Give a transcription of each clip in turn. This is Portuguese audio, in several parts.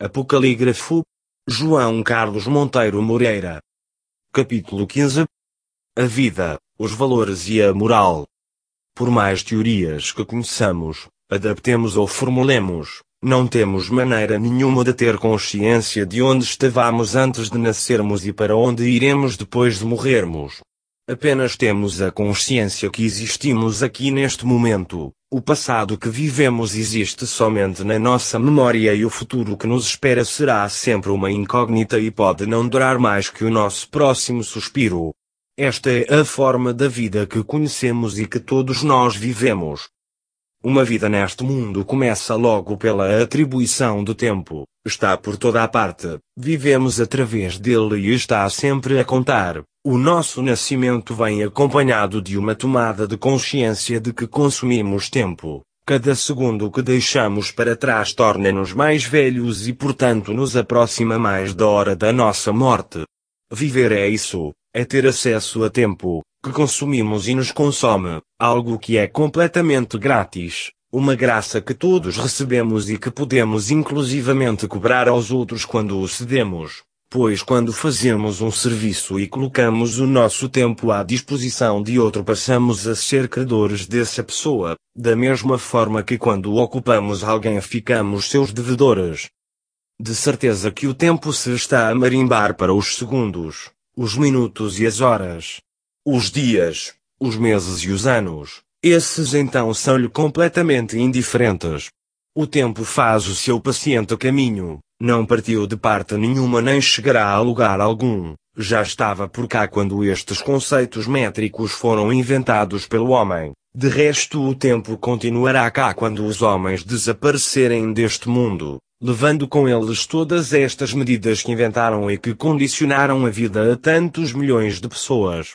Apocalígrafo. João Carlos Monteiro Moreira. Capítulo 15. A vida, os valores e a moral. Por mais teorias que conheçamos, adaptemos ou formulemos, não temos maneira nenhuma de ter consciência de onde estávamos antes de nascermos e para onde iremos depois de morrermos. Apenas temos a consciência que existimos aqui neste momento. O passado que vivemos existe somente na nossa memória e o futuro que nos espera será sempre uma incógnita e pode não durar mais que o nosso próximo suspiro. Esta é a forma da vida que conhecemos e que todos nós vivemos. Uma vida neste mundo começa logo pela atribuição do tempo, está por toda a parte, vivemos através dele e está sempre a contar. O nosso nascimento vem acompanhado de uma tomada de consciência de que consumimos tempo. Cada segundo que deixamos para trás torna-nos mais velhos e portanto nos aproxima mais da hora da nossa morte. Viver é isso, é ter acesso a tempo, que consumimos e nos consome, algo que é completamente grátis, uma graça que todos recebemos e que podemos inclusivamente cobrar aos outros quando o cedemos. Pois quando fazemos um serviço e colocamos o nosso tempo à disposição de outro passamos a ser credores dessa pessoa, da mesma forma que quando ocupamos alguém ficamos seus devedores. De certeza que o tempo se está a marimbar para os segundos, os minutos e as horas os dias, os meses e os anos, esses então são-lhe completamente indiferentes. O tempo faz o seu paciente caminho, não partiu de parte nenhuma nem chegará a lugar algum, já estava por cá quando estes conceitos métricos foram inventados pelo homem. De resto, o tempo continuará cá quando os homens desaparecerem deste mundo, levando com eles todas estas medidas que inventaram e que condicionaram a vida a tantos milhões de pessoas.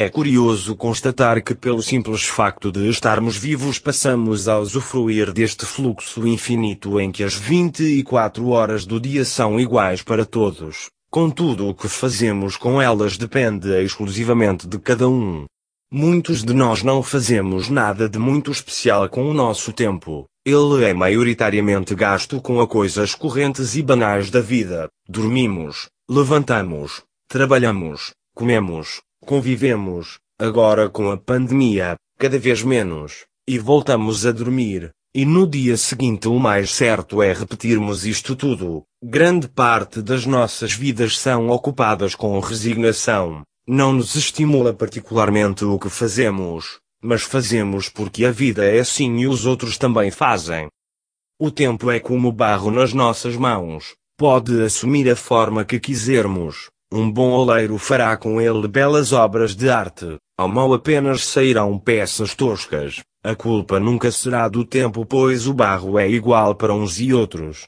É curioso constatar que pelo simples facto de estarmos vivos passamos a usufruir deste fluxo infinito em que as 24 horas do dia são iguais para todos. Contudo o que fazemos com elas depende exclusivamente de cada um. Muitos de nós não fazemos nada de muito especial com o nosso tempo. Ele é maioritariamente gasto com a coisas correntes e banais da vida. Dormimos, levantamos, trabalhamos, comemos, Convivemos, agora com a pandemia, cada vez menos, e voltamos a dormir. E no dia seguinte o mais certo é repetirmos isto tudo. Grande parte das nossas vidas são ocupadas com resignação. Não nos estimula particularmente o que fazemos, mas fazemos porque a vida é assim e os outros também fazem. O tempo é como barro nas nossas mãos, pode assumir a forma que quisermos, um bom oleiro fará com ele belas obras de arte, ao mau apenas sairão peças toscas. A culpa nunca será do tempo pois o barro é igual para uns e outros.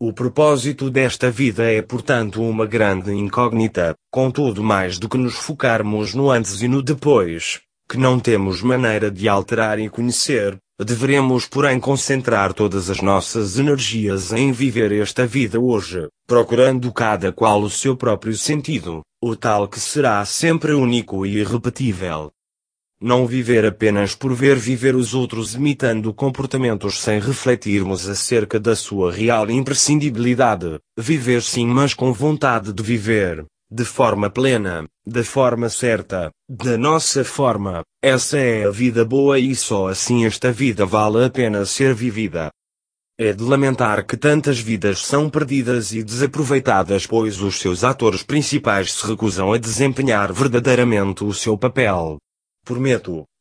O propósito desta vida é portanto uma grande incógnita, contudo mais do que nos focarmos no antes e no depois, que não temos maneira de alterar e conhecer, Deveremos, porém, concentrar todas as nossas energias em viver esta vida hoje, procurando cada qual o seu próprio sentido, o tal que será sempre único e irrepetível. Não viver apenas por ver viver os outros imitando comportamentos sem refletirmos acerca da sua real imprescindibilidade. Viver sim, mas com vontade de viver, de forma plena, da forma certa, da nossa forma. Essa é a vida boa e só assim esta vida vale a pena ser vivida. É de lamentar que tantas vidas são perdidas e desaproveitadas pois os seus atores principais se recusam a desempenhar verdadeiramente o seu papel. Por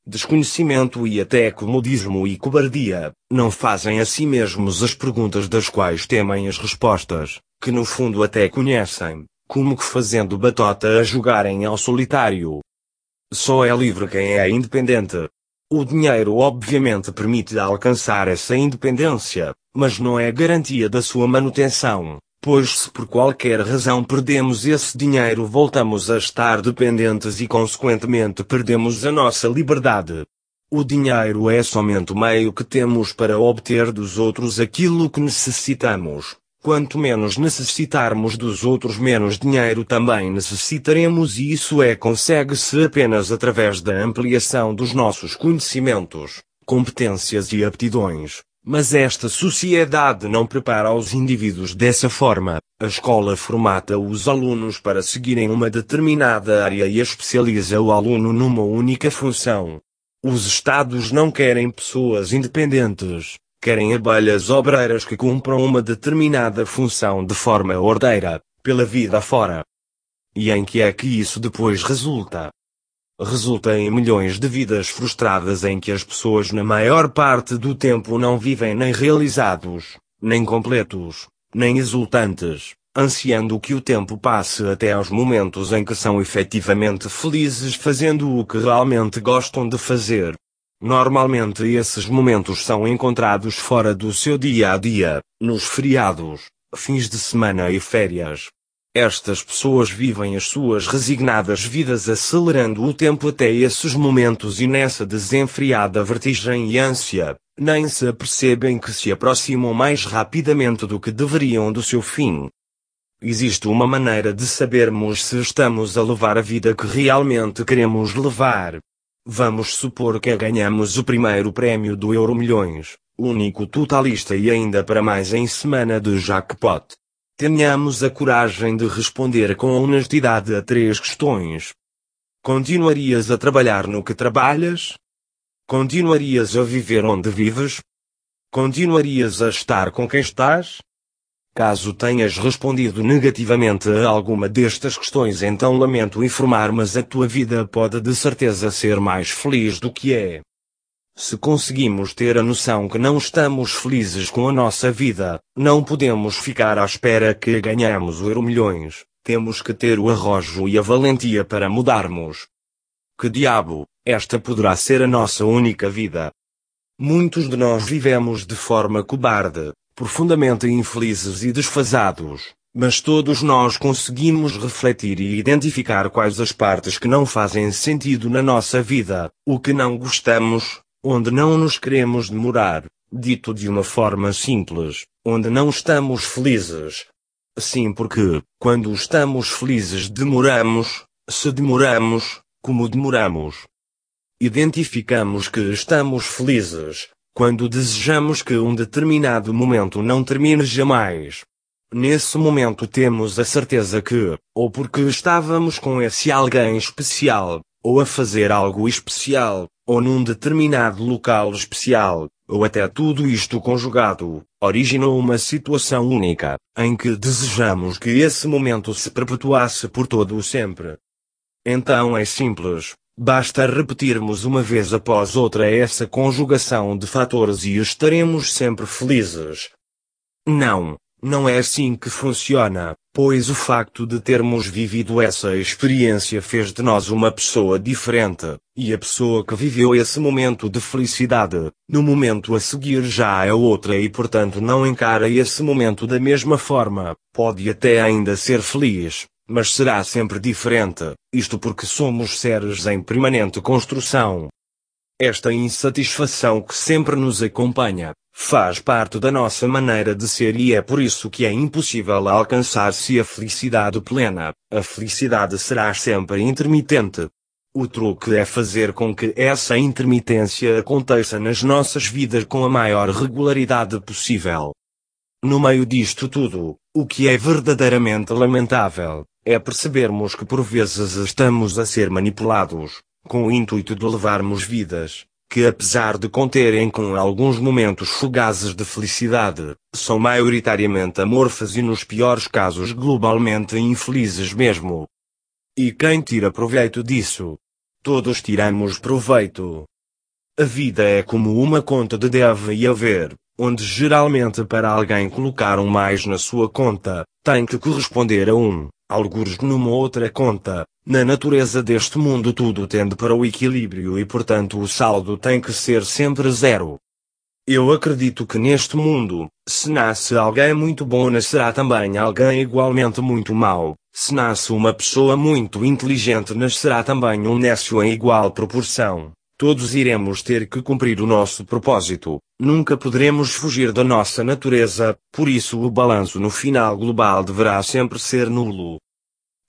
desconhecimento e até comodismo e cobardia, não fazem a si mesmos as perguntas das quais temem as respostas, que no fundo até conhecem como que fazendo batota a jogarem ao solitário. Só é livre quem é independente. O dinheiro obviamente permite alcançar essa independência, mas não é garantia da sua manutenção, pois se por qualquer razão perdemos esse dinheiro voltamos a estar dependentes e consequentemente perdemos a nossa liberdade. O dinheiro é somente o meio que temos para obter dos outros aquilo que necessitamos. Quanto menos necessitarmos dos outros, menos dinheiro também necessitaremos, e isso é consegue-se apenas através da ampliação dos nossos conhecimentos, competências e aptidões, Mas esta sociedade não prepara os indivíduos dessa forma. A escola formata os alunos para seguirem uma determinada área e especializa o aluno numa única função. Os Estados não querem pessoas independentes, querem abelhas obreiras que cumpram uma determinada função de forma ordeira, pela vida fora. E em que é que isso depois resulta? resulta em milhões de vidas frustradas em que as pessoas na maior parte do tempo não vivem nem realizados, nem completos, nem exultantes, ansiando que o tempo passe até aos momentos em que são efetivamente felizes fazendo o que realmente gostam de fazer. Normalmente esses momentos são encontrados fora do seu dia a dia, nos feriados, fins de semana e férias. Estas pessoas vivem as suas resignadas vidas acelerando o tempo até esses momentos e nessa desenfreada vertigem e ânsia, nem se apercebem que se aproximam mais rapidamente do que deveriam do seu fim. Existe uma maneira de sabermos se estamos a levar a vida que realmente queremos levar. Vamos supor que ganhamos o primeiro prémio do Euro Milhões, único totalista e ainda para mais em semana de jackpot. Tenhamos a coragem de responder com honestidade a três questões. Continuarias a trabalhar no que trabalhas? Continuarias a viver onde vives? Continuarias a estar com quem estás? Caso tenhas respondido negativamente a alguma destas questões, então lamento informar, mas a tua vida pode de certeza ser mais feliz do que é. Se conseguimos ter a noção que não estamos felizes com a nossa vida, não podemos ficar à espera que ganhemos o euro milhões. Temos que ter o arrojo e a valentia para mudarmos. Que diabo, esta poderá ser a nossa única vida. Muitos de nós vivemos de forma cobarde, profundamente infelizes e desfasados, mas todos nós conseguimos refletir e identificar quais as partes que não fazem sentido na nossa vida, o que não gostamos, onde não nos queremos demorar, dito de uma forma simples, onde não estamos felizes. Sim, porque, quando estamos felizes, demoramos, se demoramos, como demoramos. Identificamos que estamos felizes, quando desejamos que um determinado momento não termine jamais. Nesse momento temos a certeza que, ou porque estávamos com esse alguém especial, ou a fazer algo especial, ou num determinado local especial, ou até tudo isto conjugado, originou uma situação única, em que desejamos que esse momento se perpetuasse por todo o sempre. Então é simples, basta repetirmos uma vez após outra essa conjugação de fatores e estaremos sempre felizes. Não, não é assim que funciona, pois o facto de termos vivido essa experiência fez de nós uma pessoa diferente, e a pessoa que viveu esse momento de felicidade, no momento a seguir já é outra e portanto não encara esse momento da mesma forma, pode até ainda ser feliz, mas será sempre diferente, isto porque somos seres em permanente construção. Esta insatisfação que sempre nos acompanha, faz parte da nossa maneira de ser e é por isso que é impossível alcançar-se a felicidade plena. A felicidade será sempre intermitente. O truque é fazer com que essa intermitência aconteça nas nossas vidas com a maior regularidade possível. No meio disto tudo, o que é verdadeiramente lamentável, é percebermos que por vezes estamos a ser manipulados, com o intuito de levarmos vidas, que apesar de conterem com alguns momentos fugazes de felicidade, são maioritariamente amorfas e nos piores casos globalmente infelizes mesmo. E quem tira proveito disso? Todos tiramos proveito. A vida é como uma conta de deve e haver, onde geralmente para alguém colocar um mais na sua conta, tem que corresponder a um, alguns numa outra conta, na natureza deste mundo tudo tende para o equilíbrio e portanto o saldo tem que ser sempre zero. Eu acredito que neste mundo, se nasce alguém muito bom nascerá também alguém igualmente muito mau, se nasce uma pessoa muito inteligente nascerá também um nécio em igual proporção. Todos iremos ter que cumprir o nosso propósito, nunca poderemos fugir da nossa natureza, por isso o balanço no final global deverá sempre ser nulo.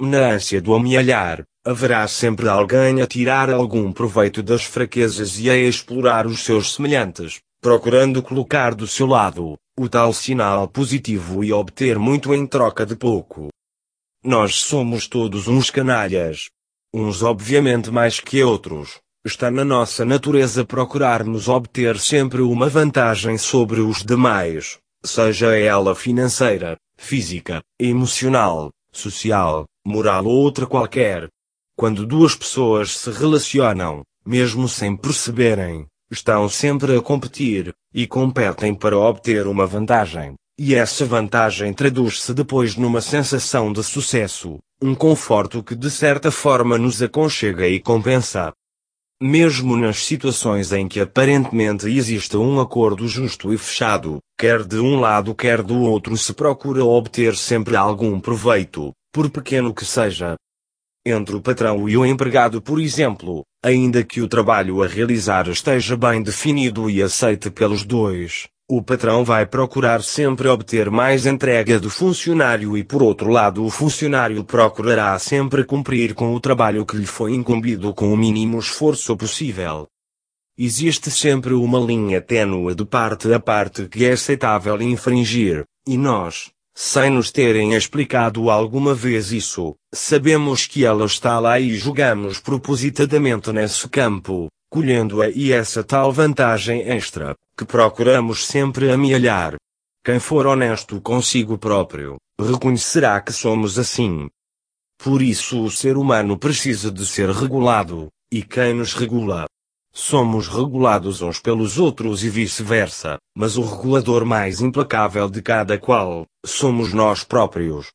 Na ânsia do amealhar, haverá sempre alguém a tirar algum proveito das fraquezas e a explorar os seus semelhantes. procurando colocar do seu lado o tal sinal positivo e obter muito em troca de pouco. Nós somos todos uns canalhas. Uns obviamente mais que outros. Está na nossa natureza procurarmos obter sempre uma vantagem sobre os demais, seja ela financeira, física, emocional, social, moral ou outra qualquer. Quando duas pessoas se relacionam, mesmo sem perceberem, estão sempre a competir, e competem para obter uma vantagem. E essa vantagem traduz-se depois numa sensação de sucesso, um conforto que de certa forma nos aconchega e compensa. Mesmo nas situações em que aparentemente existe um acordo justo e fechado, quer de um lado quer do outro se procura obter sempre algum proveito, por pequeno que seja. Entre o patrão e o empregado, por exemplo, ainda que o trabalho a realizar esteja bem definido e aceite pelos dois, o patrão vai procurar sempre obter mais entrega do funcionário e por outro lado o funcionário procurará sempre cumprir com o trabalho que lhe foi incumbido com o mínimo esforço possível. Existe sempre uma linha tênue de parte a parte que é aceitável infringir, e nós, sem nos terem explicado alguma vez isso, sabemos que ela está lá e jogamos propositadamente nesse campo, colhendo aí essa tal vantagem extra, que procuramos sempre amealhar. Quem for honesto consigo próprio, reconhecerá que somos assim. Por isso o ser humano precisa de ser regulado, e quem nos regula? Somos regulados uns pelos outros e vice-versa, mas o regulador mais implacável de cada qual, somos nós próprios.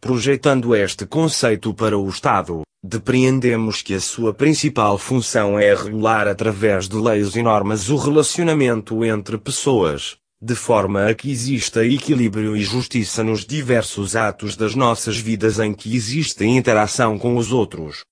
Projetando este conceito para o Estado, depreendemos que a sua principal função é regular através de leis e normas o relacionamento entre pessoas, de forma a que exista equilíbrio e justiça nos diversos atos das nossas vidas em que existe interação com os outros.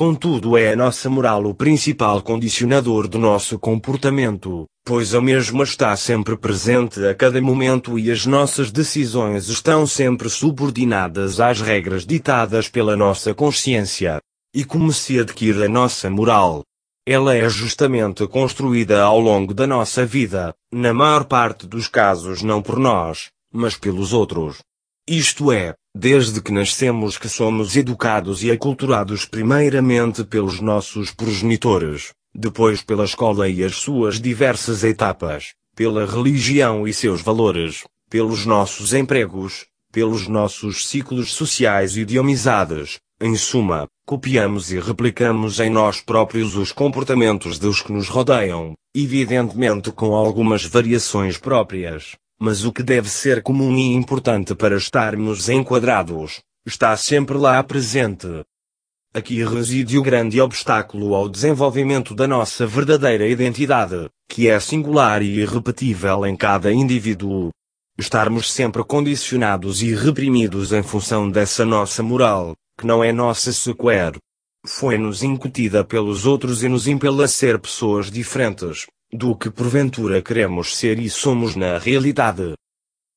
Contudo, é a nossa moral o principal condicionador do nosso comportamento, pois a mesma está sempre presente a cada momento e as nossas decisões estão sempre subordinadas às regras ditadas pela nossa consciência. E como se adquire a nossa moral? Ela é justamente construída ao longo da nossa vida, na maior parte dos casos não por nós, mas pelos outros. Isto é, desde que nascemos que somos educados e aculturados primeiramente pelos nossos progenitores, depois pela escola e as suas diversas etapas, pela religião e seus valores, pelos nossos empregos, pelos nossos ciclos sociais e de amizades, em suma, copiamos e replicamos em nós próprios os comportamentos dos que nos rodeiam, evidentemente com algumas variações próprias, mas o que deve ser comum e importante para estarmos enquadrados, está sempre lá presente. Aqui reside o grande obstáculo ao desenvolvimento da nossa verdadeira identidade, que é singular e irrepetível em cada indivíduo. Estarmos sempre condicionados e reprimidos em função dessa nossa moral, que não é nossa sequer. Foi-nos incutida pelos outros e nos impela a ser pessoas diferentes, do que porventura queremos ser e somos na realidade.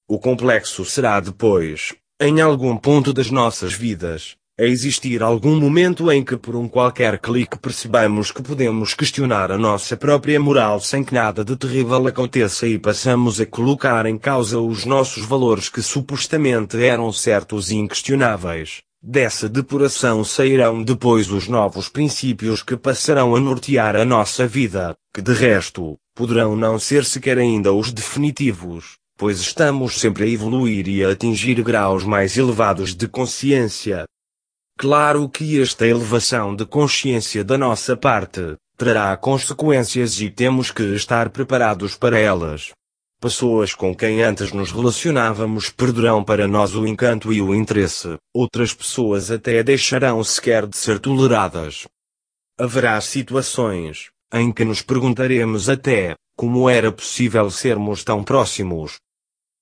O complexo será depois, em algum ponto das nossas vidas, a existir algum momento em que por um qualquer clique percebamos que podemos questionar a nossa própria moral sem que nada de terrível aconteça e passamos a colocar em causa os nossos valores que supostamente eram certos e inquestionáveis. Dessa depuração sairão depois os novos princípios que passarão a nortear a nossa vida, que de resto, poderão não ser sequer ainda os definitivos, pois estamos sempre a evoluir e a atingir graus mais elevados de consciência. Claro que esta elevação de consciência da nossa parte, trará consequências e temos que estar preparados para elas. Pessoas com quem antes nos relacionávamos perderão para nós o encanto e o interesse, outras pessoas até deixarão sequer de ser toleradas. Haverá situações em que nos perguntaremos até como era possível sermos tão próximos.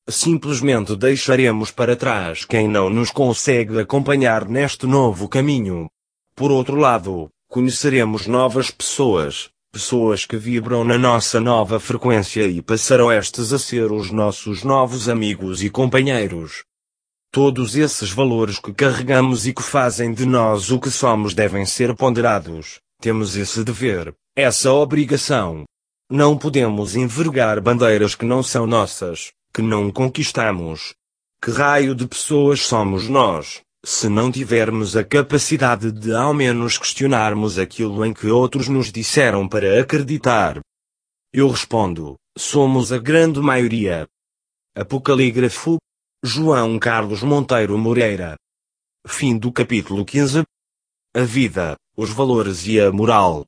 Simplesmente deixaremos para trás quem não nos consegue acompanhar neste novo caminho. Por outro lado, conheceremos novas pessoas, pessoas que vibram na nossa nova frequência e passarão estes a ser os nossos novos amigos e companheiros. Todos esses valores que carregamos e que fazem de nós o que somos devem ser ponderados. Temos esse dever, essa obrigação. Não podemos envergar bandeiras que não são nossas, que não conquistamos. Que raio de pessoas somos nós, se não tivermos a capacidade de ao menos questionarmos aquilo em que outros nos disseram para acreditar? Eu respondo: somos a grande maioria. Apocalígrafo João Carlos Monteiro Moreira. Fim do capítulo 15. A vida, os valores e a moral.